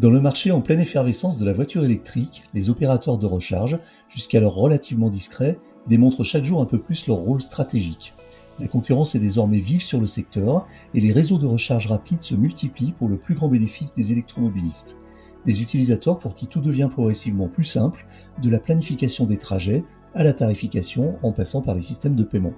Dans le marché en pleine effervescence de la voiture électrique, les opérateurs de recharge, jusqu'alors relativement discrets, démontrent chaque jour un peu plus leur rôle stratégique. La concurrence est désormais vive sur le secteur et les réseaux de recharge rapide se multiplient pour le plus grand bénéfice des électromobilistes. Des utilisateurs pour qui tout devient progressivement plus simple, de la planification des trajets à la tarification en passant par les systèmes de paiement.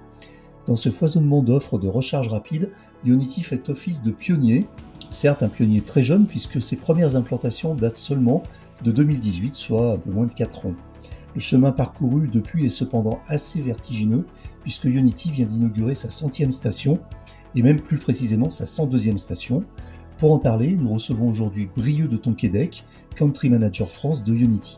Dans ce foisonnement d'offres de recharge rapide, Unity fait office de pionnier Certes, un pionnier très jeune puisque ses premières implantations datent seulement de 2018, soit un peu moins de 4 ans. Le chemin parcouru depuis est cependant assez vertigineux puisque Unity vient d'inaugurer sa centième station et même plus précisément sa 102e station. Pour en parler, nous recevons aujourd'hui Brieux de Tonquédec, Country Manager France de Unity.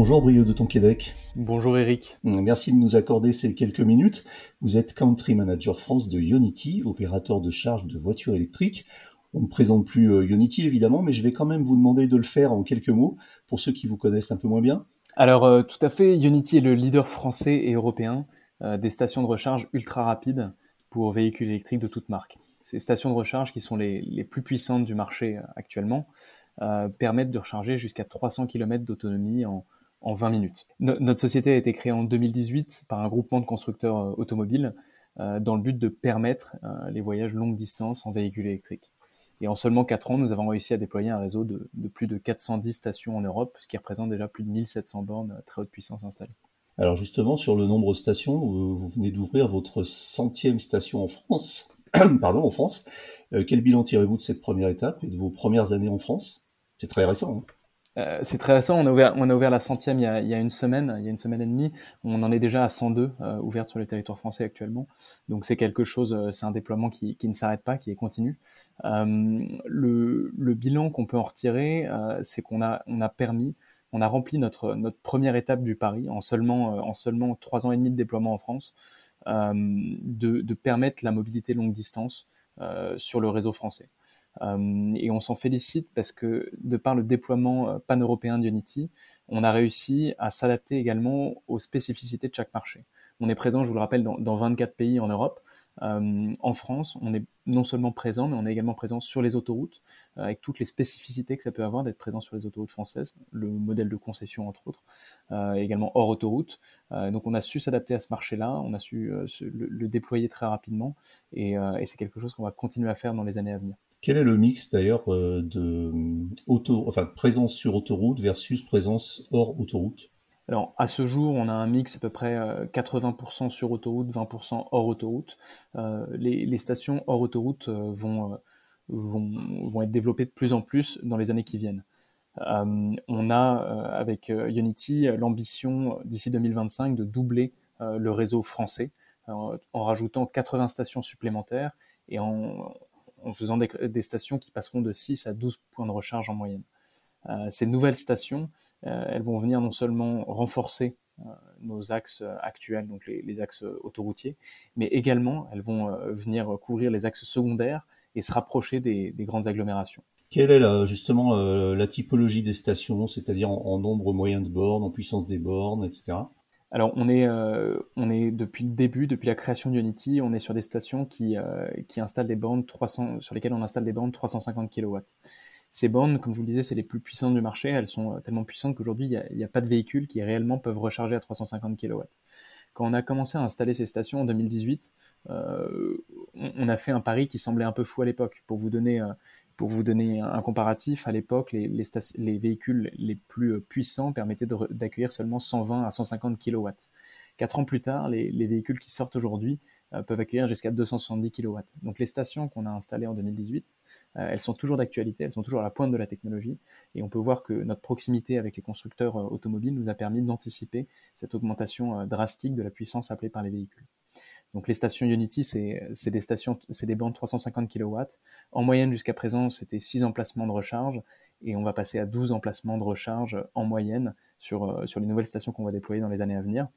Bonjour Brio de Tonquédec. Bonjour Eric. Merci de nous accorder ces quelques minutes. Vous êtes Country Manager France de Unity, opérateur de charge de voitures électriques. On ne présente plus euh, Unity évidemment, mais je vais quand même vous demander de le faire en quelques mots pour ceux qui vous connaissent un peu moins bien. Alors euh, tout à fait, Unity est le leader français et européen euh, des stations de recharge ultra rapides pour véhicules électriques de toute marque. Ces stations de recharge qui sont les, les plus puissantes du marché actuellement permettent de recharger jusqu'à 300 km d'autonomie en, en 20 minutes. notre société a été créée en 2018 par un groupement de constructeurs euh, automobiles euh, dans le but de permettre euh, les voyages longue distance en véhicule électrique. Et en seulement 4 ans, nous avons réussi à déployer un réseau de, plus de 410 stations en Europe, ce qui représente déjà plus de 1700 bornes à très haute puissance installées. Alors justement, sur le nombre de stations, vous venez d'ouvrir votre centième station en France. Pardon, en France. quel bilan tirez-vous de cette première étape et de vos premières années en France? C'est très récent. Hein? Euh, c'est très récent. On a ouvert, la centième il y, a, une semaine, il y a une semaine et demie. On en est déjà à 102 euh, ouvertes sur le territoire français actuellement. Donc c'est quelque chose, euh, c'est un déploiement qui, ne s'arrête pas, qui est continu. Le, bilan qu'on peut en retirer, c'est qu'on a, permis, on a rempli notre, première étape du pari en seulement, en seulement trois ans et demi de déploiement en France, de permettre la mobilité longue distance sur le réseau français. Euh, et on s'en félicite parce que de par le déploiement euh, pan-européen d'Unity, on a réussi à s'adapter également aux spécificités de chaque marché. On est présent, je vous le rappelle, dans, dans 24 pays en Europe. Euh, en France, on est non seulement présent, mais on est également présent sur les autoroutes, avec toutes les spécificités que ça peut avoir d'être présent sur les autoroutes françaises, le modèle de concession entre autres, également hors autoroute. donc on a su s'adapter à ce marché-là, on a su le, déployer très rapidement, et c'est quelque chose qu'on va continuer à faire dans les années à venir. Quel est le mix d'ailleurs de auto, enfin présence sur autoroute versus présence hors autoroute? Alors, à ce jour, on a un mix à peu près 80% euh, sur autoroute, 20% hors autoroute. Euh, les, stations hors autoroute euh, vont, vont, être développées de plus en plus dans les années qui viennent. on a, avec Unity, l'ambition d'ici 2025 de doubler le réseau français en rajoutant 80 stations supplémentaires et en, faisant des, stations qui passeront de 6 à 12 points de recharge en moyenne. ces nouvelles stations euh, elles vont venir non seulement renforcer euh, nos axes actuels, donc les, axes autoroutiers, mais également elles vont euh, venir couvrir les axes secondaires et se rapprocher des, grandes agglomérations. Quelle est justement la typologie des stations, c'est-à-dire en, nombre moyen de bornes, en puissance des bornes, etc. Alors on est, on est depuis le début, depuis la création d'Unity, on est sur des stations qui, qui installent des bornes 300, sur lesquelles on installe des bornes 350 kW. Ces bornes, comme je vous le disais, c'est les plus puissantes du marché. Elles sont euh, tellement puissantes qu'aujourd'hui, il n'y a, pas de véhicules qui réellement peuvent recharger à 350 kW. Quand on a commencé à installer ces stations en 2018, euh, on, a fait un pari qui semblait un peu fou à l'époque. Pour vous donner, euh, pour vous donner un comparatif, à l'époque, les, les, véhicules les plus puissants permettaient d'accueillir seulement 120 à 150 kW. Quatre ans plus tard, les, les véhicules qui sortent aujourd'hui euh, peuvent accueillir jusqu'à 270 kW. Donc les stations qu'on a installées en 2018, euh, elles sont toujours d'actualité, elles sont toujours à la pointe de la technologie, et on peut voir que notre proximité avec les constructeurs euh, automobiles nous a permis d'anticiper cette augmentation drastique de la puissance appelée par les véhicules. Donc les stations Unity, c'est des stations, c'est des bandes 350 kW. En moyenne jusqu'à présent, c'était 6 emplacements de recharge et on va passer à 12 emplacements de recharge en moyenne sur, euh, sur les nouvelles stations qu'on va déployer dans les années à venir.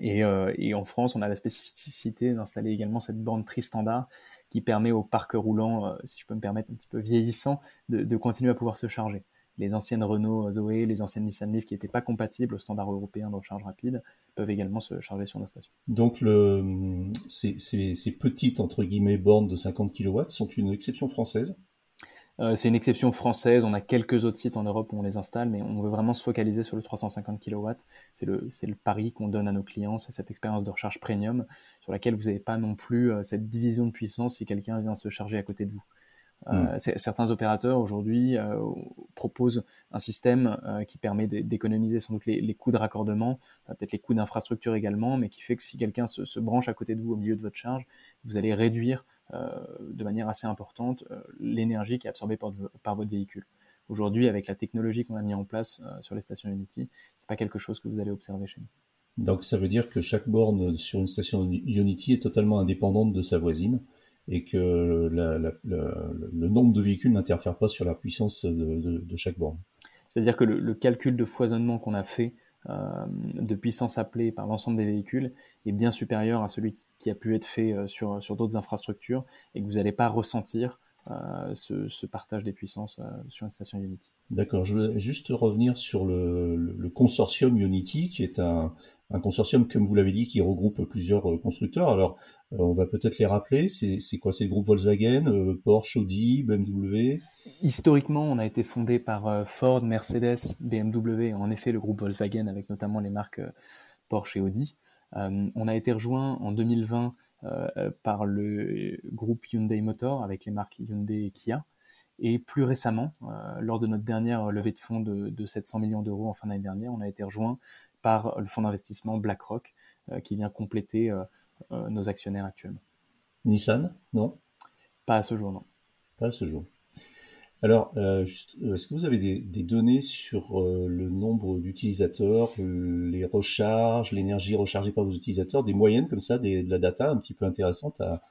Et, euh, en France, on a la spécificité d'installer également cette bande tri-standard qui permet au parc roulant, euh, si je peux me permettre un petit peu vieillissant, de, de continuer à pouvoir se charger les anciennes Renault Zoé, les anciennes Nissan Leaf qui n'étaient pas compatibles au standard européen de recharge rapide peuvent également se charger sur nos stations. Donc le, ces, ces, petites entre guillemets bornes de 50 kW sont une exception française? Euh, c'est une exception française. On a quelques autres sites en Europe où on les installe, mais on veut vraiment se focaliser sur le 350 kW. C'est le, le pari qu'on donne à nos clients, c'est cette expérience de recharge premium sur laquelle vous n'avez pas non plus euh, cette division de puissance si quelqu'un vient se charger à côté de vous. Euh, mm. Certains opérateurs aujourd'hui euh, proposent un système euh, qui permet d'économiser sans doute les, coûts de raccordement, peut-être les coûts d'infrastructure également, mais qui fait que si quelqu'un se, branche à côté de vous au milieu de votre charge, vous allez réduire de manière assez importante l'énergie qui est absorbée par, par votre véhicule. Aujourd'hui, avec la technologie qu'on a mis en place sur les stations Unity, c'est pas quelque chose que vous allez observer chez nous. Donc ça veut dire que chaque borne sur une station Unity est totalement indépendante de sa voisine et que le nombre de véhicules n'interfère pas sur la puissance de, chaque borne. C'est-à-dire que le, calcul de foisonnement qu'on a fait euh, de puissance appelée par l'ensemble des véhicules est bien supérieur à celui qui, a pu être fait euh, sur, sur d'autres infrastructures et que vous n'allez pas ressentir euh, ce, partage des puissances sur une station Unity. D'accord, je veux juste revenir sur le, consortium Unity, qui est un, un consortium, comme vous l'avez dit, qui regroupe plusieurs constructeurs. Alors, euh, on va peut-être les rappeler. C'est quoi? C'est le groupe Volkswagen, euh, Porsche, Audi, BMW Historiquement, on a été fondé par euh, Ford, Mercedes, BMW, en effet le groupe Volkswagen avec notamment les marques Porsche et Audi. on a été rejoint en 2020 par le groupe Hyundai Motor avec les marques Hyundai et Kia. Et plus récemment, lors de notre dernière levée de fonds de, de 700 millions d'euros en fin d'année dernière, on a été rejoint par le fonds d'investissement BlackRock qui vient compléter euh, nos actionnaires actuellement. Nissan, non? Pas à ce jour, non. Pas à ce jour. Alors, euh, euh, est-ce que vous avez des, données sur le nombre d'utilisateurs, les recharges, l'énergie rechargée par vos utilisateurs, des moyennes comme ça, de la data un petit peu intéressante à,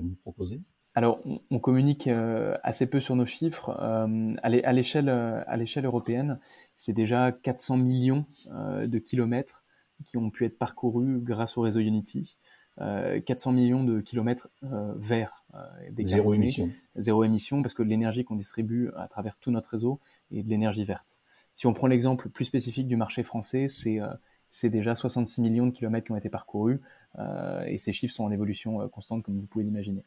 nous proposer? Alors, on, communique assez peu sur nos chiffres. à l'échelle européenne, c'est déjà 400 millions de kilomètres qui ont pu être parcourus grâce au réseau Unity. 400 euh, millions de kilomètres euh, verts. Euh, zéro émission. Zéro émission parce que l'énergie qu'on distribue à travers tout notre réseau est de l'énergie verte. Si on prend l'exemple plus spécifique du marché français, c'est c'est déjà 66 millions de kilomètres qui ont été parcourus et ces chiffres sont en évolution constante comme vous pouvez l'imaginer.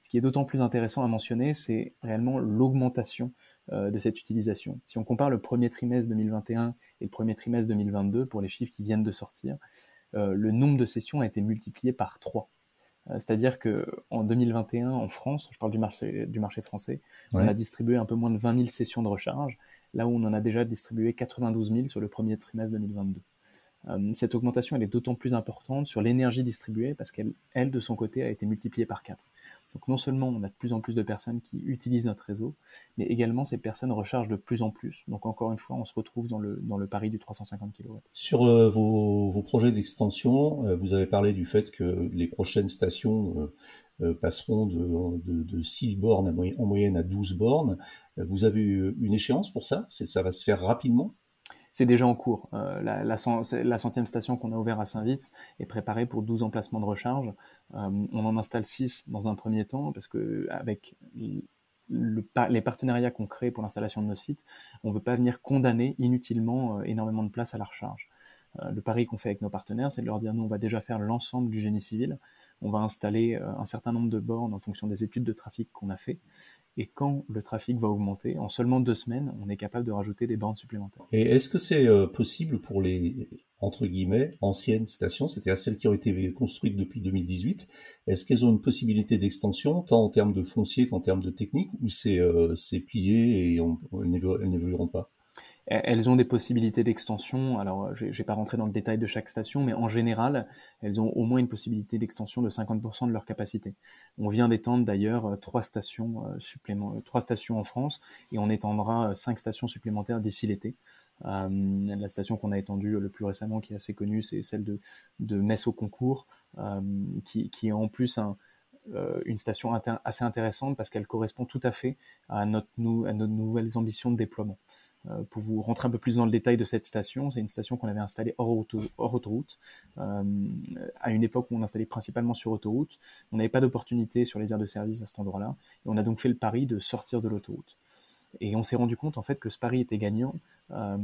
Ce qui est d'autant plus intéressant à mentionner, c'est réellement l'augmentation de cette utilisation. Si on compare le premier trimestre 2021 et le premier trimestre 2022 pour les chiffres qui viennent de sortir, euh, le nombre de sessions a été multiplié par 3. Euh, c'est-à-dire que en 2021, en France, je parle du marché, du marché français, on a distribué un peu moins de 20 000 sessions de recharge, là où on en a déjà distribué 92 000 sur le premier trimestre 2022. Euh, cette augmentation elle est d'autant plus importante sur l'énergie distribuée parce qu'elle, elle, de son côté, a été multipliée par 4. Donc non seulement on a de plus en plus de personnes qui utilisent notre réseau, mais également ces personnes rechargent de plus en plus. Donc encore une fois, on se retrouve dans le, dans le pari du 350 kW. Sur euh, vos, projets d'extension, euh, vous avez parlé du fait que les prochaines stations euh, passeront de, 6 bornes en moyenne à 12 bornes. Vous avez une échéance pour ça? Ça va se faire rapidement? C'est déjà en cours. Euh, la, centième station qu'on a ouverte à Saint-Vite est préparée pour 12 emplacements de recharge. Euh, on en installe 6 dans un premier temps parce que avec les partenariats qu'on crée pour l'installation de nos sites, on ne veut pas venir condamner inutilement euh, énormément de place à la recharge. le pari qu'on fait avec nos partenaires, c'est de leur dire nous, on va déjà faire l'ensemble du génie civil. On va installer un certain nombre de bornes en fonction des études de trafic qu'on a fait. Et quand le trafic va augmenter, en seulement deux semaines, on est capable de rajouter des bornes supplémentaires. Et est-ce que c'est euh, possible pour les, entre guillemets, anciennes stations, c'est-à-dire celles qui ont été construites depuis 2018, est-ce qu'elles ont une possibilité d'extension, tant en termes de foncier qu'en termes de technique, ou c'est euh, plié et elles n'évolueront pas? Elles ont des possibilités d'extension. Alors, je vais pas rentrer dans le détail de chaque station, mais en général, elles ont au moins une possibilité d'extension de 50% de leur capacité. On vient d'étendre d'ailleurs euh, trois stations euh, supplémentaires, trois stations en France, et on étendra euh, cinq stations supplémentaires d'ici l'été. Euh, la station qu'on a étendue le plus récemment, qui est assez connue, c'est celle de, de Metz au concours, qui, qui, est en plus un, une station assez intéressante parce qu'elle correspond tout à fait à, notre, à nos nouvelles ambitions de déploiement. Euh, pour vous rentrer un peu plus dans le détail de cette station, c'est une station qu'on avait installée hors, autoroute, euh, à une époque où on installait principalement sur autoroute. On n'avait pas d'opportunité sur les aires de service à cet endroit-là, et on a donc fait le pari de sortir de l'autoroute. Et on s'est rendu compte en fait que ce pari était gagnant euh,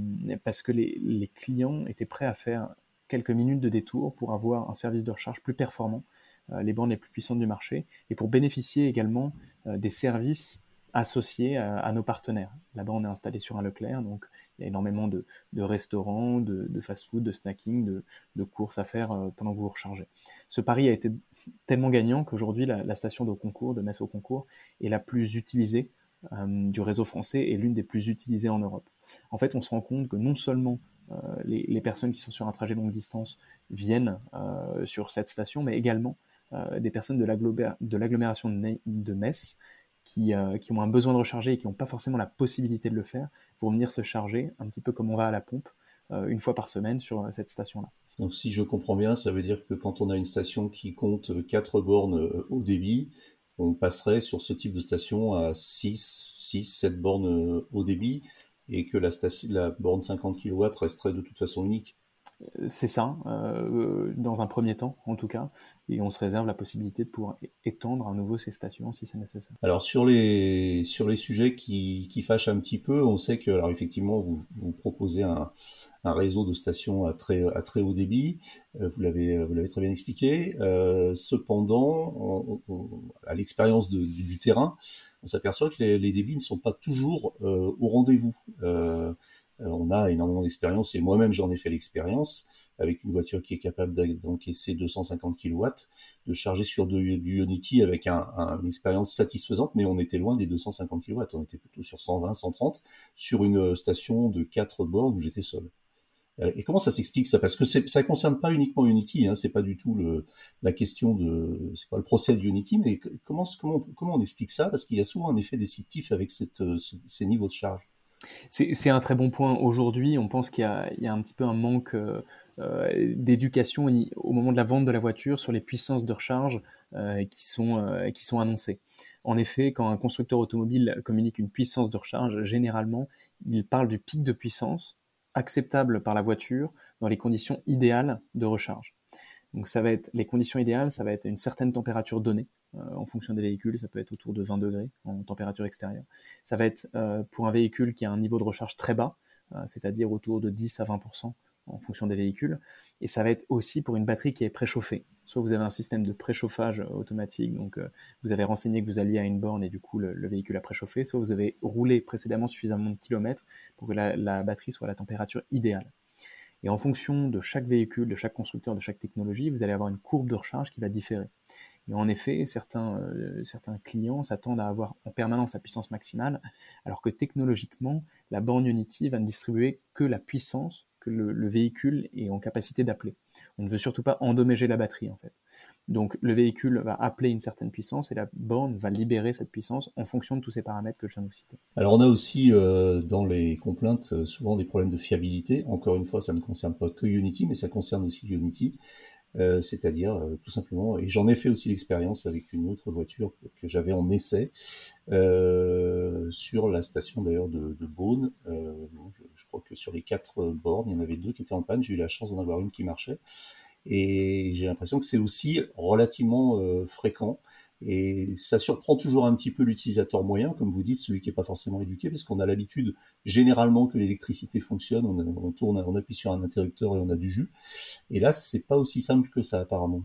parce que les, clients étaient prêts à faire quelques minutes de détour pour avoir un service de recharge plus performant, les bornes les plus puissantes du marché, et pour bénéficier également des services associés à, nos partenaires. Là-bas, on est installé sur un Leclerc, donc il y a énormément de, restaurants, de, fast-food, de snacking, de, courses à faire euh, pendant que vous vous rechargez. Ce pari a été tellement gagnant qu'aujourd'hui, la, station de concours, de Metz au concours, est la plus utilisée euh, du réseau français et l'une des plus utilisées en Europe. En fait, on se rend compte que non seulement euh, les, personnes qui sont sur un trajet longue distance viennent sur cette station, mais également des personnes de l'agglomération de Metz euh, qui, ont un besoin de recharger et qui n'ont pas forcément la possibilité de le faire, vont venir se charger, un petit peu comme on va à la pompe, euh, une fois par semaine sur euh, cette station-là. Donc si je comprends bien, ça veut dire que quand on a une station qui compte 4 bornes au débit, on passerait sur ce type de station à 6, 6 7 bornes au débit et que la, la borne 50 kW resterait de toute façon unique c'est ça, euh, dans un premier temps en tout cas, et on se réserve la possibilité de pouvoir étendre à nouveau ces stations si c'est nécessaire. Alors sur les sur les sujets qui, qui fâchent un petit peu, on sait que alors effectivement vous, vous proposez un, un réseau de stations à très à très haut débit, euh, vous l'avez vous l'avez très bien expliqué. Euh, cependant, à l'expérience du, terrain, on s'aperçoit que les, débits ne sont pas toujours au rendez-vous. Euh, on a énormément d'expérience et moi-même j'en ai fait l'expérience avec une voiture qui est capable d'encaisser 250 kW, de charger sur du, Unity avec une expérience satisfaisante, mais on était loin des 250 kW, on était plutôt sur 120, 130 sur une station de 4 bornes où j'étais seul. Euh, et comment ça s'explique ça? Parce que ça concerne pas uniquement Unity, hein, c'est pas du tout la question de, c'est pas le procès de Unity, mais comment, on explique ça? Parce qu'il y a souvent un effet déceptif avec euh, ces niveaux de charge. C'est un très bon point. Aujourd'hui, on pense qu'il y, a un petit peu un manque euh, euh, d'éducation au moment de la vente de la voiture sur les puissances de recharge euh, qui, sont, qui sont annoncées. En effet, quand un constructeur automobile communique une puissance de recharge, généralement, il parle du pic de puissance acceptable par la voiture dans les conditions idéales de recharge. Donc ça va être les conditions idéales, ça va être une certaine température donnée euh, en fonction des véhicules, ça peut être autour de 20 degrés en température extérieure. Ça va être euh, pour un véhicule qui a un niveau de recharge très bas, euh, c'est-à-dire autour de 10 à 20% en fonction des véhicules. Et ça va être aussi pour une batterie qui est préchauffée. Soit vous avez un système de préchauffage automatique, donc vous avez renseigné que vous alliez à une borne et du coup le, véhicule a préchauffé, soit vous avez roulé précédemment suffisamment de kilomètres pour que la batterie soit à la température idéale. Et en fonction de chaque véhicule, de chaque constructeur, de chaque technologie, vous allez avoir une courbe de recharge qui va différer. Et en effet, certains, euh, certains clients s'attendent à avoir en permanence la puissance maximale, alors que technologiquement, la borne Unity va ne distribuer que la puissance que le, le véhicule est en capacité d'appeler. On ne veut surtout pas endommager la batterie, en fait. Donc le véhicule va appeler une certaine puissance et la borne va libérer cette puissance en fonction de tous ces paramètres que je viens de citer. Alors on a aussi euh, dans les complaintes euh, souvent des problèmes de fiabilité. Encore une fois, ça ne concerne pas que Unity, mais ça concerne aussi Unity. Euh, c'est-à-dire tout simplement, et j'en ai fait aussi l'expérience avec une autre voiture que, j'avais en essai sur la station d'ailleurs de, Beaune. Je, crois que sur les quatre bornes, il y en avait deux qui étaient en panne. J'ai eu la chance d'en avoir une qui marchait. Et j'ai l'impression que c'est aussi relativement euh, fréquent. Et ça surprend toujours un petit peu l'utilisateur moyen, comme vous dites, celui qui n'est pas forcément éduqué, parce qu'on a l'habitude généralement que l'électricité fonctionne, on, tourne, on appuie sur un interrupteur et on a du jus. Et là, c'est pas aussi simple que ça apparemment.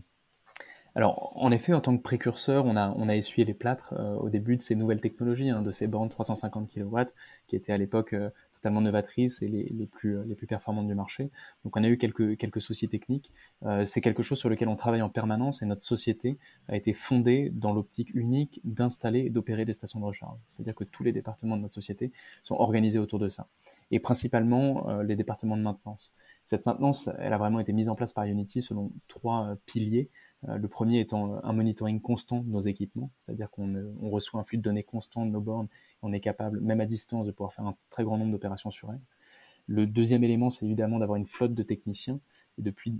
Alors, en effet, en tant que précurseur, on a, on a essuyé les plâtres euh, au début de ces nouvelles technologies, hein, de ces bornes 350 kW, qui étaient à l'époque euh, totalement novatrices et les, les, plus, les plus performantes du marché. Donc on a eu quelques, quelques soucis techniques. Euh, c'est quelque chose sur lequel on travaille en permanence et notre société a été fondée dans l'optique unique d'installer et d'opérer des stations de recharge. C'est-à-dire que tous les départements de notre société sont organisés autour de ça. Et principalement euh, les départements de maintenance. Cette maintenance, elle a vraiment été mise en place par Unity selon trois euh, piliers. Euh, le premier étant un monitoring constant de nos équipements, c'est-à-dire qu'on on reçoit un flux de données constant de nos bornes, on est capable, même à distance, de pouvoir faire un très grand nombre d'opérations sur elles. Le deuxième élément, c'est évidemment d'avoir une flotte de techniciens Et depuis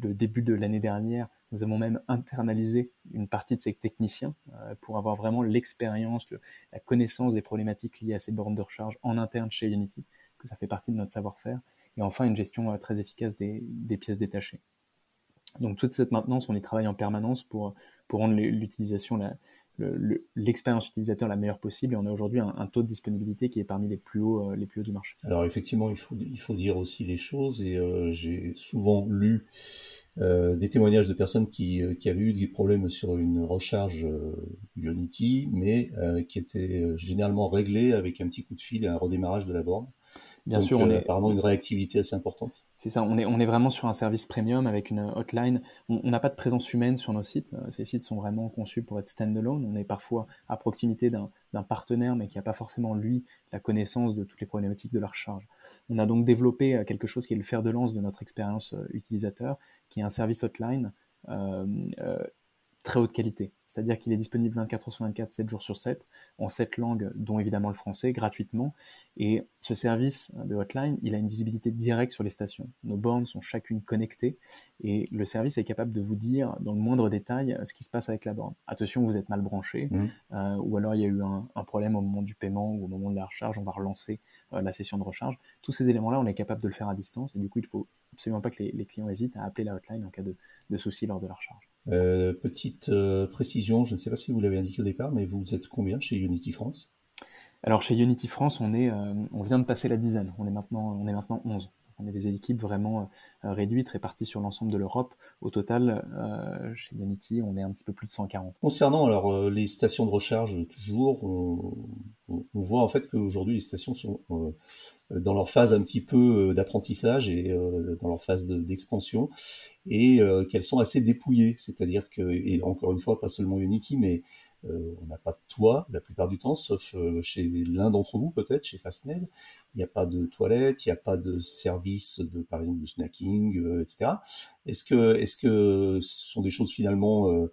le début de l'année dernière, nous avons même internalisé une partie de ces techniciens pour avoir vraiment l'expérience, la connaissance des problématiques liées à ces bornes de recharge en interne chez Unity, que ça fait partie de notre savoir-faire. Et enfin, une gestion très efficace des pièces détachées. Donc toute cette maintenance, on y travaille en permanence pour, rendre l'utilisation, l'expérience utilisateur la meilleure possible. Et on a aujourd'hui un, taux de disponibilité qui est parmi les plus hauts, euh, les plus hauts du marché. Alors effectivement, il faut, dire aussi les choses. Et euh, j'ai souvent lu euh, des témoignages de personnes qui, avaient eu des problèmes sur une recharge Unity, mais qui étaient généralement réglés avec un petit coup de fil et un redémarrage de la borne. Bien sûr, on est apparemment une réactivité assez importante. C'est ça, on est, on est vraiment sur un service premium avec une hotline. On n'a pas de présence humaine sur nos sites. Euh, ces sites sont vraiment conçus pour être standalone. On est parfois à proximité d'un partenaire, mais qui n'a pas forcément, lui, la connaissance de toutes les problématiques de la recharge. On a donc développé euh, quelque chose qui est le fer de lance de notre expérience euh, utilisateur, qui est un service hotline euh, très haute qualité. C'est-à-dire qu'il est disponible 24 heures sur 24, 7 jours sur 7, en 7 langues, dont évidemment le français, gratuitement. Et ce service de hotline, il a une visibilité directe sur les stations. Nos bornes sont chacune connectées et le service est capable de vous dire dans le moindre détail ce qui se passe avec la borne. Attention, vous êtes mal branché, mmh. euh, ou alors il y a eu un, problème au moment du paiement ou au moment de la recharge, on va relancer euh, la session de recharge. Tous ces éléments-là, on est capable de le faire à distance et du coup, il faut absolument pas que les, clients hésitent à appeler la hotline en cas de, de souci lors de la recharge. Euh, petite euh, précision, je ne sais pas si vous l'avez indiqué au départ, mais vous êtes combien chez Unity France? Alors chez Unity France, on, est, euh, on vient de passer la dizaine, on est maintenant, on est maintenant 11. On est des équipes vraiment réduites, réparties sur l'ensemble de l'Europe. Au total, chez Unity, on est un petit peu plus de 140. Concernant alors les stations de recharge, toujours, on, on voit en fait qu'aujourd'hui les stations sont dans leur phase un petit peu d'apprentissage et dans leur phase d'expansion et qu'elles sont assez dépouillées. C'est-à-dire que, et encore une fois, pas seulement Unity, mais on n'a pas de toit la plupart du temps, sauf chez l'un d'entre vous peut-être, chez Fastned. Il n'y a pas de toilette, il n'y a pas de service de, par exemple, de snacking, etc. Est-ce que, ce sont des choses finalement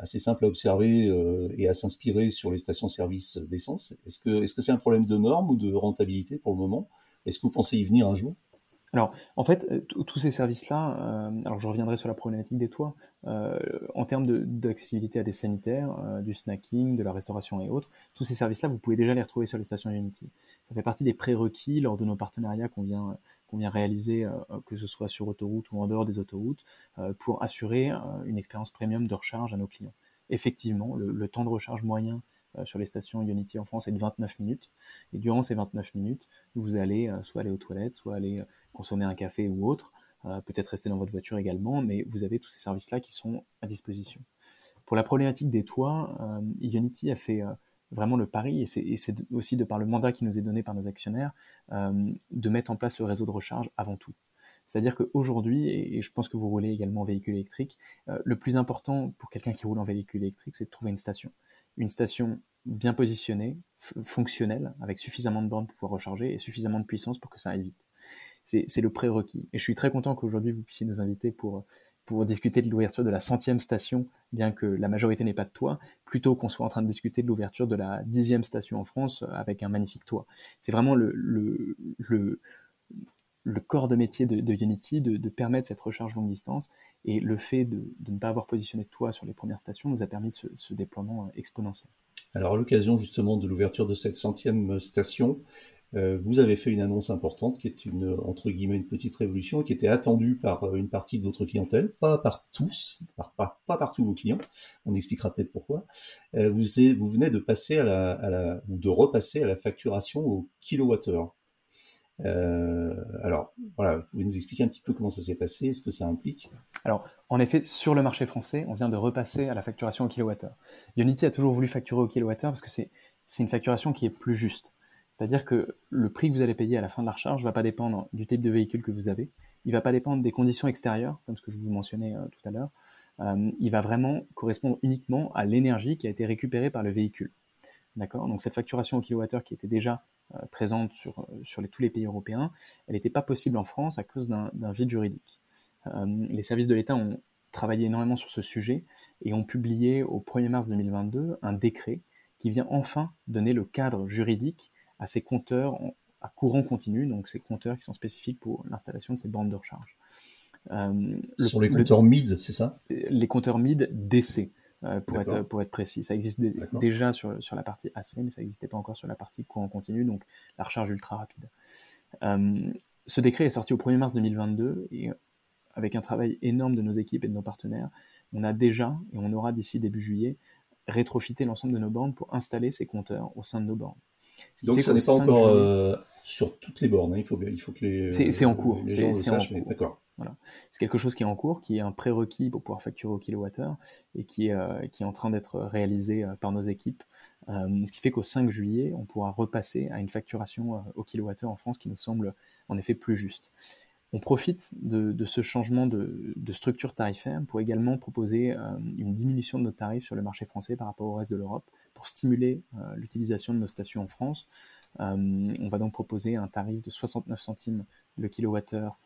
assez simple à observer euh, et à s'inspirer sur les stations-service d'essence? Est-ce que est-ce que c'est un problème de norme ou de rentabilité pour le moment? Est-ce que vous pensez y venir un jour? Alors, en fait, euh, tous ces services-là, euh, alors je reviendrai sur la problématique des toits, en termes d'accessibilité à des sanitaires, du snacking, de la restauration et autres, tous ces services-là, vous pouvez déjà les retrouver sur les stations Unity. Ça fait partie des prérequis lors de nos partenariats qu'on vient réaliser, euh, que ce soit sur autoroute ou en dehors des autoroutes, euh, pour assurer euh, une expérience premium de recharge à nos clients. Effectivement, le, temps de recharge moyen sur les stations Unity en France est de 29 minutes. Et durant ces 29 minutes, vous allez soit aller aux toilettes, soit aller consommer un café ou autre, peut-être rester dans votre voiture également, mais vous avez tous ces services-là qui sont à disposition. Pour la problématique des toits, Unity a fait vraiment le pari, et c'est aussi de par le mandat qui nous est donné par nos actionnaires, euh, de mettre en place le réseau de recharge avant tout. C'est-à-dire qu'aujourd'hui, et je pense que vous roulez également en véhicule électrique, euh, le plus important pour quelqu'un qui roule en véhicule électrique, c'est de trouver une station. Une station bien positionnée, fonctionnelle, avec suffisamment de bornes pour pouvoir recharger et suffisamment de puissance pour que ça aille vite. C'est le prérequis. Et je suis très content qu'aujourd'hui vous puissiez nous inviter pour pour discuter de l'ouverture de la centième station, bien que la majorité n'ait pas de toit, plutôt qu'on soit en train de discuter de l'ouverture de la dixième station en France euh, avec un magnifique toit. C'est vraiment le, le, le, le, corps de métier de, Unity de, permettre cette recharge longue distance, et le fait de, ne pas avoir positionné de toit sur les premières stations nous a permis ce, ce déploiement euh, exponentiel. Alors à l'occasion justement de l'ouverture de cette centième station, euh, vous avez fait une annonce importante qui est une entre guillemets une petite révolution qui était attendue par euh, une partie de votre clientèle, pas par tous, pas, par tous vos clients. On expliquera peut-être pourquoi. Euh, vous, venez de passer à la, à la, ou de repasser à la facturation au kilowattheure. Alors voilà, vous pouvez nous expliquer un petit peu comment ça s'est passé, ce que ça implique? Alors en effet, sur le marché français, on vient de repasser à la facturation au kilowattheure. Unity a toujours voulu facturer au kilowattheure parce que c'est une facturation qui est plus juste. C'est-à-dire que le prix que vous allez payer à la fin de la recharge ne va pas dépendre du type de véhicule que vous avez, il ne va pas dépendre des conditions extérieures, comme ce que je vous mentionnais euh, tout à l'heure, euh, il va vraiment correspondre uniquement à l'énergie qui a été récupérée par le véhicule. D'accord? Donc cette facturation au kilowattheure qui était déjà euh, présente sur, sur les, tous les pays européens, elle n'était pas possible en France à cause d'un vide juridique. les services de l'État ont travaillé énormément sur ce sujet et ont publié au 1er mars 2022 un décret qui vient enfin donner le cadre juridique à ces compteurs à courant continu, donc ces compteurs qui sont spécifiques pour l'installation de ces bandes de recharge. Sur les compteurs MID, c'est ça? Les compteurs MID DC. Pour, être, pour être précis. Ça existe déjà sur, sur la partie AC, mais ça n'existait pas encore sur la partie courant continu, donc la recharge ultra rapide. ce décret est sorti au 1er mars 2022 et avec un travail énorme de nos équipes et de nos partenaires, on a déjà, et on aura d'ici début juillet, rétrofité l'ensemble de nos bornes pour installer ces compteurs au sein de nos bornes. Donc ça n'est pas encore euh, sur toutes les bornes, hein. il, faut, il faut que les, c'est, en cours. Le sachent, mais d'accord. C'est quelque chose qui est en cours, qui est un prérequis pour pouvoir facturer au kilowattheure et qui, euh, est en train d'être réalisé euh, par nos équipes. ce qui fait qu'au 5 juillet, on pourra repasser à une facturation au kilowattheure en France qui nous semble en effet plus juste. On profite de, ce changement de, structure tarifaire pour également proposer euh, une diminution de nos tarifs sur le marché français par rapport au reste de l'Europe pour stimuler euh, l'utilisation de nos stations en France. Euh, on va donc proposer un tarif de 69 centimes le kilowattheure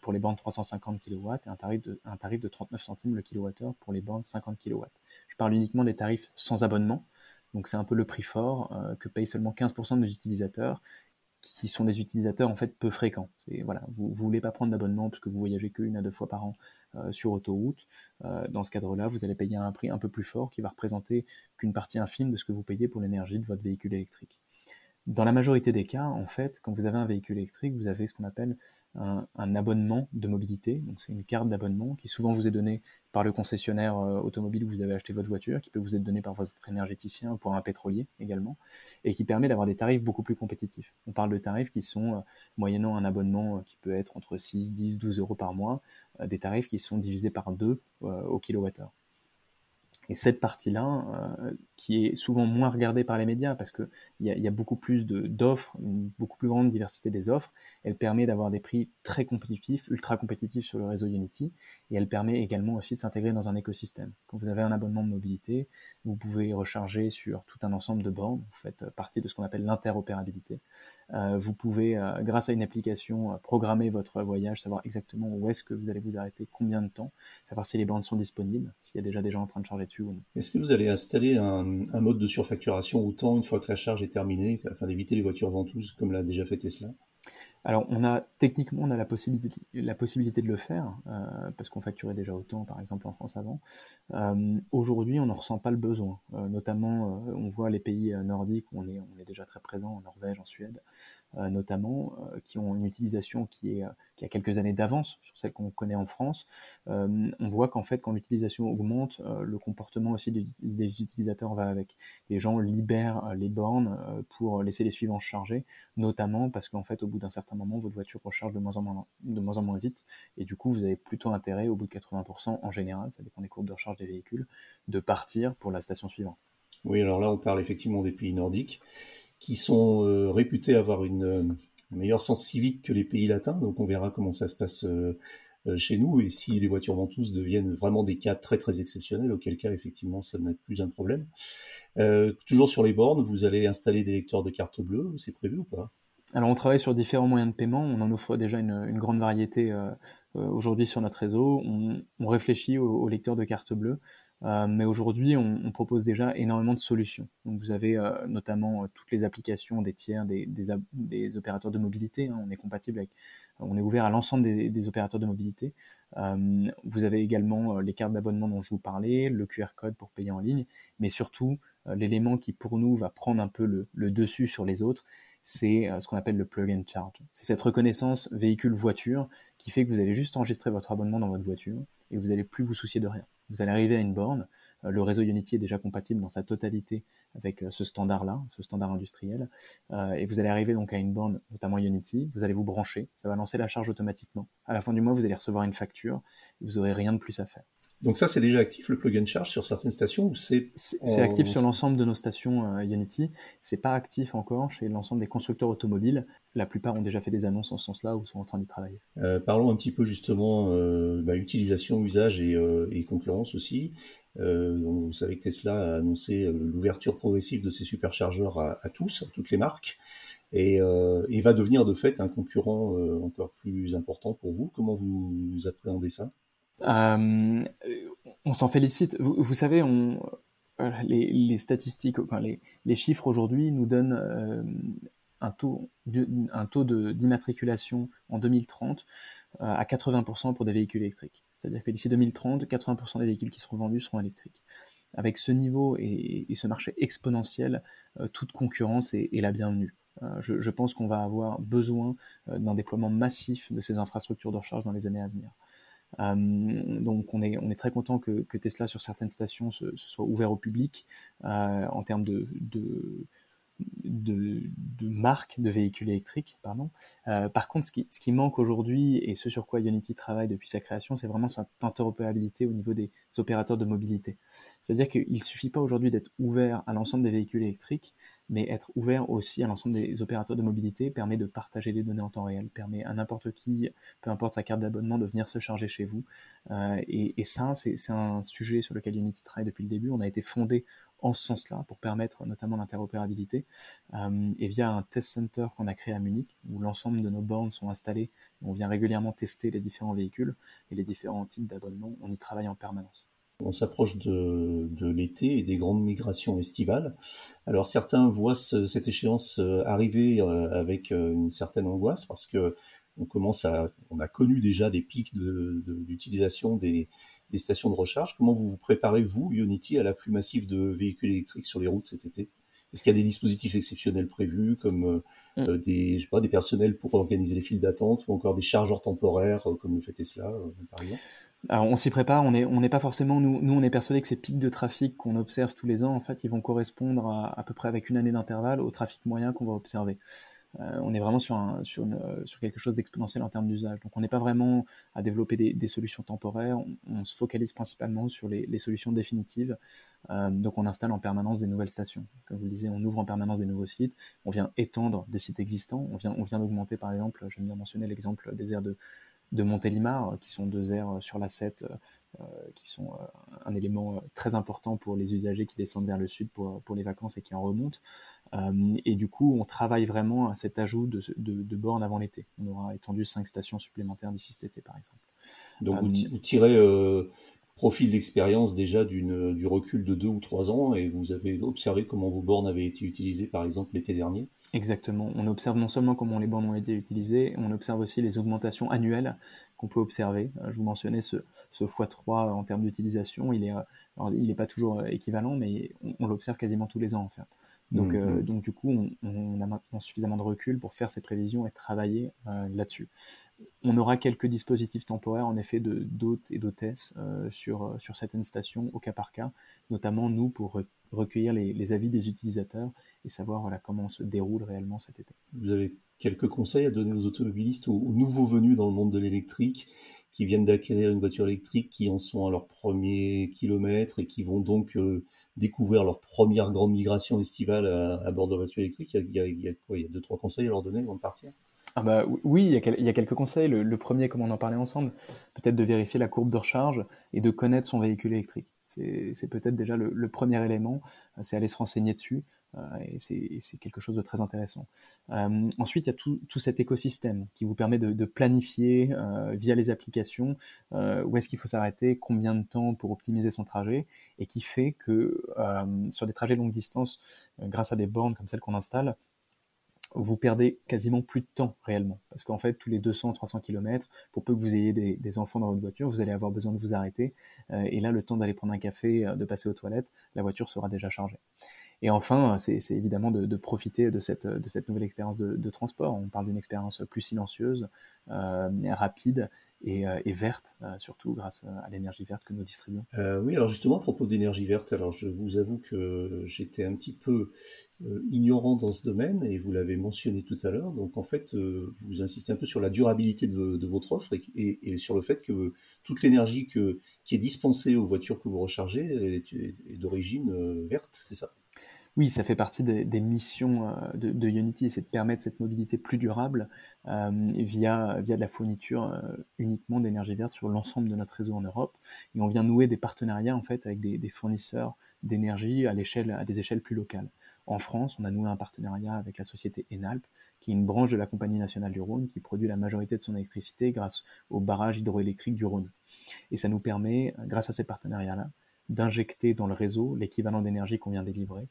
pour les bornes 350 kW et un tarif, de, un tarif de 39 centimes le kilowattheure pour les bornes 50 kW. Je parle uniquement des tarifs sans abonnement, donc c'est un peu le prix fort que payent seulement 15% de nos utilisateurs qui sont des utilisateurs en fait peu fréquents. Voilà, vous ne voulez pas prendre d'abonnement parce que vous voyagez qu'une à deux fois par an euh, sur autoroute. Euh, dans ce cadre-là, vous allez payer un prix un peu plus fort qui va représenter qu'une partie infime de ce que vous payez pour l'énergie de votre véhicule électrique. Dans la majorité des cas, en fait, quand vous avez un véhicule électrique, vous avez ce qu'on appelle un, abonnement de mobilité. Donc c'est une carte d'abonnement qui souvent vous est donnée par le concessionnaire euh, automobile où vous avez acheté votre voiture, qui peut vous être donnée par votre énergéticien ou pour un pétrolier également, et qui permet d'avoir des tarifs beaucoup plus compétitifs. On parle de tarifs qui sont, euh, moyennant un abonnement euh, qui peut être entre 6, 10, 12 euros par mois, des tarifs qui sont divisés par 2 au kilowattheure. Et cette partie-là, euh, qui est souvent moins regardée par les médias parce qu'il y, y, a beaucoup plus d'offres, une beaucoup plus grande diversité des offres, elle permet d'avoir des prix très compétitifs, ultra compétitifs sur le réseau Unity, et elle permet également aussi de s'intégrer dans un écosystème. Quand vous avez un abonnement de mobilité, vous pouvez recharger sur tout un ensemble de bornes, vous faites partie de ce qu'on appelle l'interopérabilité. Euh, vous pouvez, euh, grâce à une application, programmer votre voyage, savoir exactement où est-ce que vous allez vous arrêter, combien de temps, savoir si les bornes sont disponibles, s'il y a déjà des gens en train de charger dessus est-ce que vous allez installer un, mode de surfacturation autant une fois que la charge est terminée, afin d'éviter les voitures ventouses, comme l'a déjà fait Tesla? Alors, on a techniquement, on a la possibilité, la possibilité de le faire euh, parce qu'on facturait déjà autant, par exemple en France avant. Euh, aujourd'hui, on n'en ressent pas le besoin. Euh, notamment, on voit les pays nordiques où on est, on est déjà très présent, en Norvège, en Suède, notamment, qui ont une utilisation qui est qui a quelques années d'avance sur celle qu'on connaît en France. on voit qu'en fait, quand l'utilisation augmente, le comportement aussi des, utilisateurs va avec. Les gens libèrent les bornes pour laisser les suivants charger, notamment parce qu'en fait, au bout d'un certain moment, votre voiture recharge de moins, en moins, de moins en moins vite. Et du coup, vous avez plutôt intérêt, au bout de 80% en général, ça dépend des courbes de recharge des véhicules, de partir pour la station suivante. Oui, alors là, on parle effectivement des pays nordiques qui sont euh, réputés avoir une, euh, meilleur sens civique que les pays latins. Donc, on verra comment ça se passe euh, chez nous et si les voitures ventouses deviennent vraiment des cas très très exceptionnels, auquel cas effectivement ça n'est plus un problème. toujours sur les bornes, vous allez installer des lecteurs de carte bleue, c'est prévu ou pas? Alors on travaille sur différents moyens de paiement, on en offre déjà une, grande variété aujourd'hui sur notre réseau, on, réfléchit aux, lecteurs de carte bleue, euh, mais aujourd'hui on, propose déjà énormément de solutions. Donc vous avez notamment toutes les applications des tiers, des, opérateurs de mobilité, hein. on est compatible avec, on est ouvert à l'ensemble des, opérateurs de mobilité. vous avez également les cartes d'abonnement dont je vous parlais, le QR code pour payer en ligne, mais surtout l'élément qui pour nous va prendre un peu le, le dessus sur les autres, c'est euh, ce qu'on appelle le plug and charge. C'est cette reconnaissance véhicule-voiture qui fait que vous allez juste enregistrer votre abonnement dans votre voiture et vous n'allez plus vous soucier de rien. Vous allez arriver à une borne, euh, le réseau Unity est déjà compatible dans sa totalité avec euh, ce standard-là, ce standard industriel, et vous allez arriver donc à une borne, notamment Unity, vous allez vous brancher, ça va lancer la charge automatiquement. À la fin du mois, vous allez recevoir une facture, vous n'aurez rien de plus à faire. Donc ça, c'est déjà actif le plug and charge sur certaines stations ou c'est C'est actif sur l'ensemble de nos stations euh, Unity. C'est pas actif encore chez l'ensemble des constructeurs automobiles. La plupart ont déjà fait des annonces en ce sens-là ou sont en train d'y travailler. Euh, parlons un petit peu justement euh, bah, utilisation, usage et, et concurrence aussi. vous savez que Tesla a annoncé l'ouverture progressive de ses superchargeurs à, à tous, à toutes les marques et il va devenir de fait un concurrent encore plus important pour vous. Comment vous appréhendez ça? euh, on s'en félicite. Vous, savez, euh, les, statistiques, les, chiffres aujourd'hui nous donnent euh, un taux, d'immatriculation en 2030 à 80% pour des véhicules électriques. C'est-à-dire que d'ici 2030, 80% des véhicules qui seront vendus seront électriques. Avec ce niveau et, ce marché exponentiel, toute concurrence est, la bienvenue. Je, pense qu'on va avoir besoin d'un déploiement massif de ces infrastructures de recharge dans les années à venir. Euh, donc on est, très content que, Tesla sur certaines stations se, soit ouvert au public euh, en termes de, de de, marques de véhicules électriques. Euh, par contre, ce qui manque aujourd'hui et ce sur quoi Unity travaille depuis sa création, c'est vraiment cette interopérabilité au niveau des opérateurs de mobilité. C'est-à-dire qu'il ne suffit pas aujourd'hui d'être ouvert à l'ensemble des véhicules électriques, mais être ouvert aussi à l'ensemble des opérateurs de mobilité permet de partager des données en temps réel, permet à n'importe qui, peu importe sa carte d'abonnement, de venir se charger chez vous. Euh, et, ça, c'est un sujet sur lequel Unity travaille depuis le début. On a été fondé en ce sens-là pour permettre notamment l'interopérabilité. Euh, et via un test center qu'on a créé à Munich, où l'ensemble de nos bornes sont installées, on vient régulièrement tester les différents véhicules et les différents types d'abonnements, on y travaille en permanence. On s'approche de, l'été et des grandes migrations estivales. Alors certains voient cette échéance euh, arriver euh, avec euh, une certaine angoisse parce que on commence à, on a connu déjà des pics d'utilisation des, stations de recharge. Comment vous vous préparez vous, Unity, à l'afflux massif de véhicules électriques sur les routes cet été? Est-ce qu'il y a des dispositifs exceptionnels prévus, comme mm. des, je sais pas, des personnels pour organiser les files d'attente, ou encore des chargeurs temporaires, comme le fait Tesla, par exemple? Alors on s'y prépare, on n'est pas forcément, nous, nous on est persuadé que ces pics de trafic qu'on observe tous les ans, en fait, ils vont correspondre à, à peu près avec une année d'intervalle au trafic moyen qu'on va observer. Euh, on est vraiment sur, un, une, sur quelque chose d'exponentiel en termes d'usage. Donc on n'est pas vraiment à développer des, des solutions temporaires, on, se focalise principalement sur les, les solutions définitives. Euh, donc on installe en permanence des nouvelles stations. Comme je vous le disais, on ouvre en permanence des nouveaux sites, on vient étendre des sites existants, on vient, on vient d'augmenter par exemple, j'aime bien mentionner l'exemple des aires de, de Montélimar, qui sont deux aires sur la 7, euh, qui sont euh, un élément euh, très important pour les usagers qui descendent vers le sud pour, pour les vacances et qui en remontent. et du coup, on travaille vraiment à cet ajout de, de, bornes avant l'été. On aura étendu cinq stations supplémentaires d'ici cet été, par exemple. Donc vous, tirez profil d'expérience déjà du recul de deux ou trois ans et vous avez observé comment vos bornes avaient été utilisées par exemple l'été dernier Exactement. On observe non seulement comment les bornes ont été utilisées, on observe aussi les augmentations annuelles qu'on peut observer. Euh, je vous mentionnais ce, ce x3 en termes d'utilisation. Il est, euh, n'est pas toujours euh, équivalent, mais on, l'observe quasiment tous les ans en fait. Donc, mmh, mmh. donc du coup, on, on, a maintenant suffisamment de recul pour faire ces prévisions et travailler là-dessus. On aura quelques dispositifs temporaires, en effet, de d'hôtes et d'hôtesses sur, sur certaines stations au cas par cas, notamment nous pour recueillir les, avis des utilisateurs et savoir voilà, comment se déroule réellement cet été. Vous avez quelques conseils à donner aux automobilistes, aux, nouveaux venus dans le monde de l'électrique, qui viennent d'acquérir une voiture électrique, qui en sont à leur premier kilomètre et qui vont donc euh, découvrir leur première grande migration estivale à, bord de voiture électrique il y, a, il, y a, quoi, il y a deux, trois conseils à leur donner avant de partir? Ah bah, oui, il y, a, il y a quelques conseils. Le, premier, comme on en parlait ensemble, peut-être de vérifier la courbe de recharge et de connaître son véhicule électrique. C'est peut-être déjà le, premier élément, c'est aller se renseigner dessus. Euh, et c'est quelque chose de très intéressant. Euh, ensuite, il y a tout, cet écosystème qui vous permet de, planifier euh, via les applications où est-ce qu'il faut s'arrêter, combien de temps pour optimiser son trajet, et qui fait que sur des trajets longue distance, grâce à des bornes comme celles qu'on installe, vous perdez quasiment plus de temps réellement. Parce qu'en fait, tous les 200-300 km, pour peu que vous ayez des, enfants dans votre voiture, vous allez avoir besoin de vous arrêter. Euh, et là, le temps d'aller prendre un café, euh, de passer aux toilettes, la voiture sera déjà chargée. Et enfin, c'est évidemment de, profiter de cette, nouvelle expérience de, transport. On parle d'une expérience plus silencieuse, euh, rapide et, euh, verte, euh, surtout grâce à l'énergie verte que nous distribuons. oui, alors justement, à propos d'énergie verte, alors je vous avoue que j'étais un petit peu ignorant dans ce domaine et vous l'avez mentionné tout à l'heure. Donc en fait, vous insistez un peu sur la durabilité de, votre offre et, et, sur le fait que toute l'énergie qui est dispensée aux voitures que vous rechargez est d'origine verte, c'est ça? Oui, ça fait partie des, missions euh, de, Unity, c'est de permettre cette mobilité plus durable euh, via, via de la fourniture euh, uniquement d'énergie verte sur l'ensemble de notre réseau en Europe. Et on vient nouer des partenariats en fait avec des, fournisseurs d'énergie à à des échelles plus locales. En France, on a noué un partenariat avec la société Enalp, qui est une branche de la Compagnie nationale du Rhône, qui produit la majorité de son électricité grâce au barrage hydroélectrique du Rhône. Et ça nous permet, grâce à ces partenariats-là, d'injecter dans le réseau l'équivalent d'énergie qu'on vient délivrer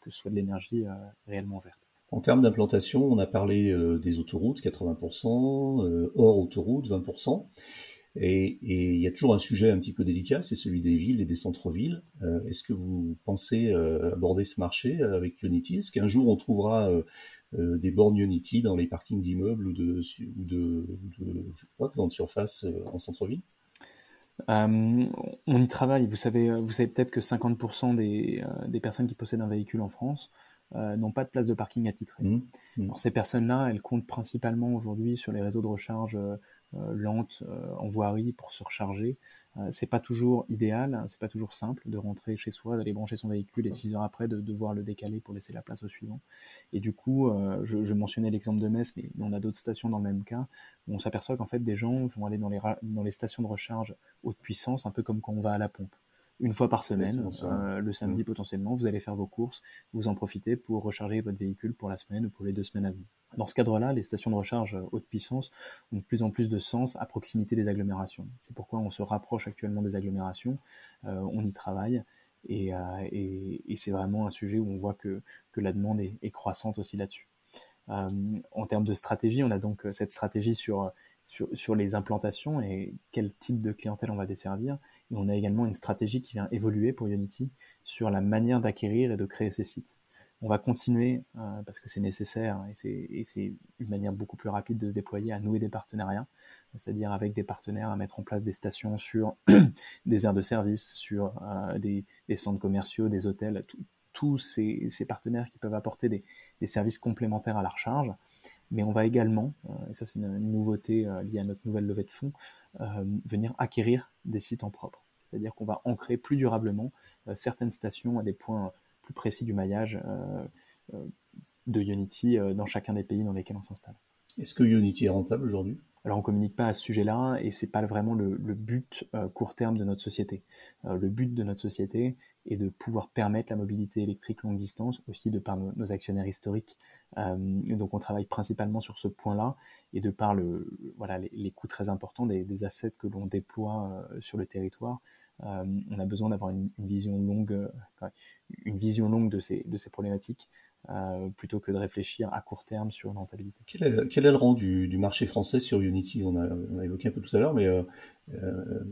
que ce soit de l'énergie euh, réellement verte. En termes d'implantation, on a parlé des autoroutes, 80%, hors autoroute, 20%. Et, il y a toujours un sujet un petit peu délicat, c'est celui des villes et des centres-villes. Est-ce que vous pensez aborder ce marché avec Unity? Est-ce qu'un jour on trouvera des bornes Unity dans les parkings d'immeubles ou de, je de grande surface en centre-ville? Euh, on y travaille. Vous savez, vous savez peut-être que 50% des, euh, des, personnes qui possèdent un véhicule en France euh, n'ont pas de place de parking attitrée. Mmh, mmh. Alors ces personnes-là, elles comptent principalement aujourd'hui sur les réseaux de recharge lentes en voirie pour se recharger. Euh, c'est pas toujours idéal, c'est pas toujours simple de rentrer chez soi, d'aller brancher son véhicule et six heures après de devoir le décaler pour laisser la place au suivant. Et du coup, euh, je, mentionnais l'exemple de Metz, mais on a d'autres stations dans le même cas où on s'aperçoit qu'en fait des gens vont aller dans les, dans les stations de recharge haute puissance, un peu comme quand on va à la pompe une fois par semaine, euh, le samedi mmh. potentiellement, vous allez faire vos courses, vous en profitez pour recharger votre véhicule pour la semaine ou pour les deux semaines à venir. Dans ce cadre-là, les stations de recharge haute puissance ont de plus en plus de sens à proximité des agglomérations. C'est pourquoi on se rapproche actuellement des agglomérations, euh, on y travaille, euh, et, c'est vraiment un sujet où on voit que, la demande est, croissante aussi là-dessus. en termes de stratégie, on a donc cette stratégie sur sur, les implantations et quel type de clientèle on va desservir. Et on a également une stratégie qui vient évoluer pour Unity sur la manière d'acquérir et de créer ces sites. On va continuer, euh, parce que c'est nécessaire et c'est une manière beaucoup plus rapide de se déployer, à nouer des partenariats, c'est-à-dire avec des partenaires à mettre en place des stations sur des aires de service, sur euh, des, centres commerciaux, des hôtels, tous ces, partenaires qui peuvent apporter des services complémentaires à la recharge mais on va également, euh, et ça c'est une, nouveauté euh, liée à notre nouvelle levée de fonds, venir acquérir des sites en propre. C'est-à-dire qu'on va ancrer plus durablement certaines stations à des points plus précis du maillage de Unity dans chacun des pays dans lesquels on s'installe. Est-ce que Unity est rentable aujourd'hui? Alors on communique pas à ce sujet-là et c'est pas vraiment le, but euh, court terme de notre société. Euh, le but de notre société est de pouvoir permettre la mobilité électrique longue distance aussi de par nos, actionnaires historiques. Euh, donc on travaille principalement sur ce point-là et de par le voilà les, coûts très importants des, assets que l'on déploie sur le territoire. On a besoin d'avoir une, vision longue, une vision longue de ces, de ces problématiques euh, plutôt que de réfléchir à court terme sur une rentabilité. Quel est, le rang du, marché français sur Unity? On a, évoqué un peu tout à l'heure, mais euh, euh,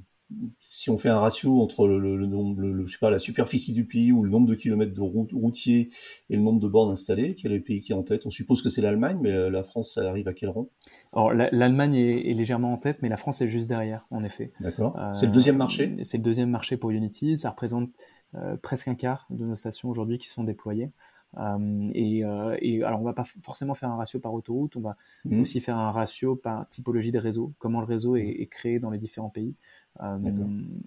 si on fait un ratio entre le, le, le, je sais pas, la superficie du pays ou le nombre de kilomètres de route, routiers et le nombre de bornes installées, quel est le pays qui est en tête? On suppose que c'est l'Allemagne, mais la France, ça arrive à quel rang? Alors l'Allemagne est, est, légèrement en tête, mais la France est juste derrière, en effet. D'accord. c'est le deuxième marché? C'est le deuxième marché pour Unity. Ça représente presque un quart de nos stations aujourd'hui qui sont déployées. Euh, et, euh, et, alors, on va pas forcément faire un ratio par autoroute, on va mmh. aussi faire un ratio par typologie des réseaux, comment le réseau est, créé dans les différents pays. Euh,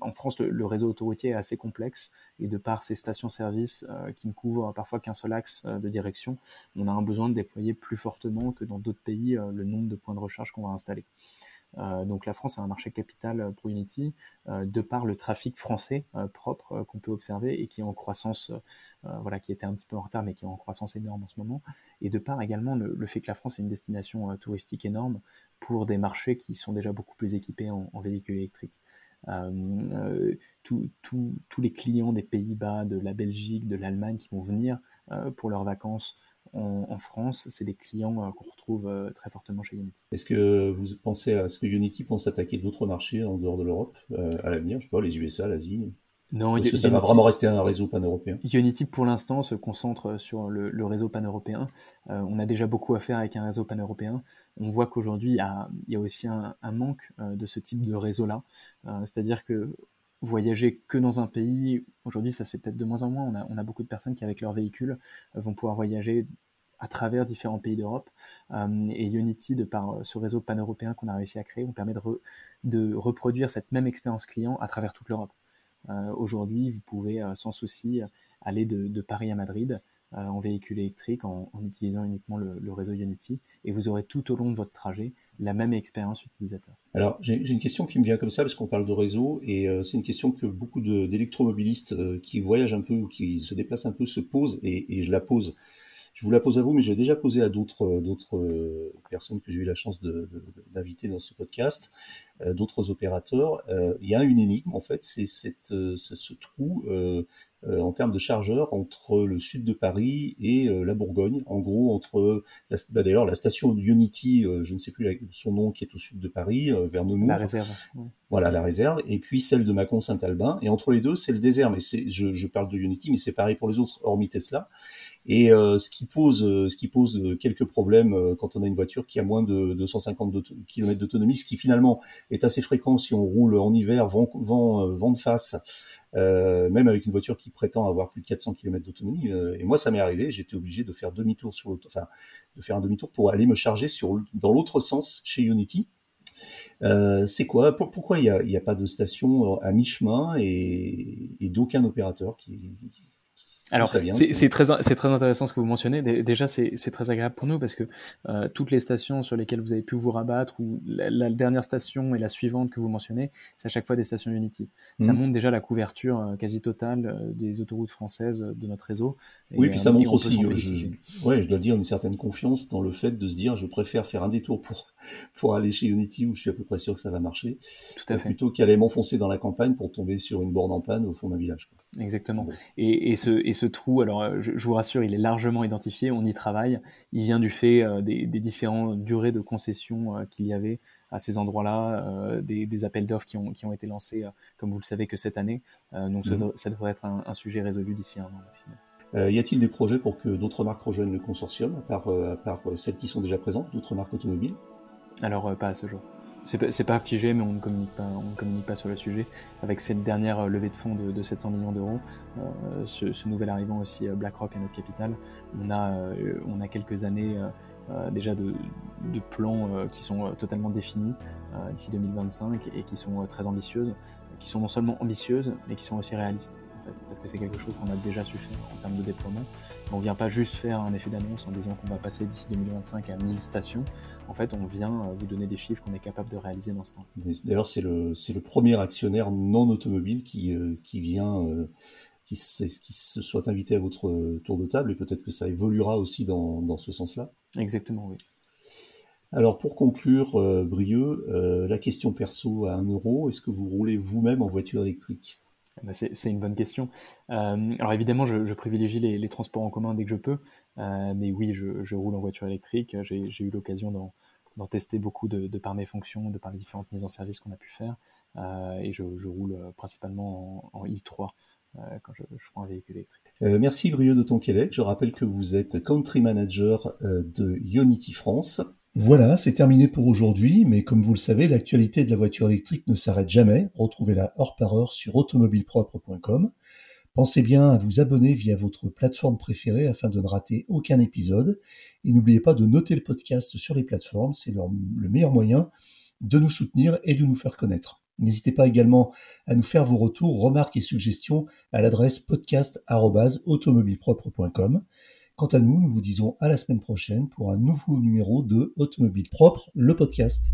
en France, le, réseau autoroutier est assez complexe et de par ces stations-service qui ne couvrent parfois qu'un seul axe de direction, on a un besoin de déployer plus fortement que dans d'autres pays le nombre de points de recharge qu'on va installer. Euh, donc la France a un marché capital euh, pour Unity euh, de par le trafic français propre qu'on peut observer et qui est en croissance, voilà, qui était un petit peu en retard mais qui est en croissance énorme en ce moment, et de par également le, fait que la France est une destination touristique énorme pour des marchés qui sont déjà beaucoup plus équipés en, véhicules électriques. tous les clients des Pays-Bas, de la Belgique, de l'Allemagne qui vont venir pour leurs vacances en, France, c'est des clients euh, qu'on retrouve euh, très fortement chez Unity. Est-ce que vous pensez à ce que Unity pense attaquer d'autres marchés en dehors de l'Europe euh, à l'avenir Je sais pas, les USA, l'Asie? Non, Est-ce que ça va vraiment rester un réseau pan-européen Unity, pour l'instant, se concentre sur le, réseau pan-européen. on a déjà beaucoup à faire avec un réseau pan-européen. On voit qu'aujourd'hui, il, y a aussi un, manque de ce type de réseau-là. C'est-à-dire que voyager que dans un pays, aujourd'hui, ça se fait peut-être de moins en moins. On a, on a, beaucoup de personnes qui, avec leur véhicule, vont pouvoir voyager à travers différents pays d'Europe. Euh, et Unity, de par euh, ce réseau pan-européen qu'on a réussi à créer, nous permet de, reproduire cette même expérience client à travers toute l'Europe. Euh, aujourd'hui, vous pouvez sans souci aller de, Paris à Madrid en véhicule électrique en, utilisant uniquement le, réseau Unity et vous aurez tout au long de votre trajet la même expérience utilisateur. Alors j'ai une question qui me vient comme ça parce qu'on parle de réseau et c'est une question que beaucoup d'électromobilistes qui voyagent un peu ou qui se déplacent un peu se posent et je la pose je vous la pose à vous, mais j'ai déjà posé à d'autres euh, d'autres euh, personnes que j'ai eu la chance d'inviter dans ce podcast. d'autres opérateurs. il y a une énigme en fait, c'est ce trou euh, en termes de chargeurs entre le sud de Paris et euh, la Bourgogne. En gros, entre bah, d'ailleurs la station Unity, euh, je ne sais plus son nom, qui est au sud de Paris, vers Nemours. La réserve. Voilà la réserve, et puis celle de Mâcon-Saint-Albin. Et entre les deux, c'est le désert. Mais je, je parle de Unity, mais c'est pareil pour les autres, hormis Tesla. Et euh, ce qui pose, euh, ce qui pose euh, quelques problèmes quand on a une voiture qui a moins de 250 km d'autonomie, ce qui finalement est assez fréquent si on roule en hiver, vent, vent, vent de face, euh, même avec une voiture qui prétend avoir plus de 400 km d'autonomie. et moi, ça m'est arrivé, j'étais obligé de faire demi-tour sur enfin, de faire un demi-tour pour aller me charger sur dans l'autre sens chez Unity. Euh, c'est quoi? Pourquoi il n'y a, a, pas de station à mi-chemin et, et d'aucun opérateur qui, alors, c'est très, très intéressant ce que vous mentionnez. Déjà, c'est très agréable pour nous parce que euh, toutes les stations sur lesquelles vous avez pu vous rabattre, ou la, dernière station et la suivante que vous mentionnez, c'est à chaque fois des stations Unity. Ça mmh. montre déjà la couverture euh, quasi totale euh, des autoroutes françaises de notre réseau. oui, puis ça montre aussi, je, ouais, je dois dire, une certaine confiance dans le fait de se dire, je préfère faire un détour pour, pour aller chez Unity où je suis à peu près sûr que ça va marcher, Tout à fait. plutôt qu'aller m'enfoncer dans la campagne pour tomber sur une borne en panne au fond d'un village. Exactement. Et, et, ce, et ce trou, alors euh, je, vous rassure, il est largement identifié, on y travaille. Il vient du fait euh, des, des, différentes durées de concession euh, qu'il y avait à ces endroits-là, des, des, appels d'offres qui ont, qui ont été lancés, comme vous le savez, que cette année. donc mhm. ça, devrait être un, un sujet résolu d'ici un an maximum. y a-t-il des projets pour que d'autres marques rejoignent le consortium, à part, à part celles qui sont déjà présentes, d'autres marques automobiles? Alors, pas à ce jour c'est pas, figé, mais on ne communique pas, on ne communique pas sur le sujet. Avec cette dernière euh, levée de fonds de, 700 millions d'euros, euh, ce, nouvel arrivant aussi euh, BlackRock à notre capital, on a, on a quelques années déjà de, de plans qui sont totalement définis d'ici 2025 et qui sont très ambitieuses, qui sont non seulement ambitieuses, mais qui sont aussi réalistes parce que c'est quelque chose qu'on a déjà su faire en termes de déploiement. On vient pas juste faire un effet d'annonce en disant qu'on va passer d'ici 2025 à 1000 stations. En fait, on vient euh, vous donner des chiffres qu'on est capable de réaliser dans ce temps. D'ailleurs, c'est le, le premier actionnaire non automobile qui, euh, qui vient, euh, qui, qui, se soit invité à votre tour de table et peut-être que ça évoluera aussi dans, dans ce sens-là. Exactement, oui. Alors pour conclure, Brieux, la question perso à 1 euro, est-ce que vous roulez vous-même en voiture électrique? C'est une bonne question. Euh, alors évidemment, je, privilégie les, transports en commun dès que je peux, euh, mais oui, je, roule en voiture électrique. J'ai eu l'occasion d'en tester beaucoup de, par mes fonctions, de par les différentes mises en service qu'on a pu faire, euh, et je, roule principalement en, i3 quand je, prends un véhicule électrique. merci Brieux de Tonquélec. Je rappelle que vous êtes country manager de Unity France. Voilà, c'est terminé pour aujourd'hui, mais comme vous le savez, l'actualité de la voiture électrique ne s'arrête jamais. Retrouvez-la heure par heure sur automobilepropre.com. Pensez bien à vous abonner via votre plateforme préférée afin de ne rater aucun épisode. Et n'oubliez pas de noter le podcast sur les plateformes, c'est le meilleur moyen de nous soutenir et de nous faire connaître. N'hésitez pas également à nous faire vos retours, remarques et suggestions à l'adresse podcast.automobilepropre.com. Quant à nous, nous vous disons à la semaine prochaine pour un nouveau numéro de Automobile Propre, le podcast.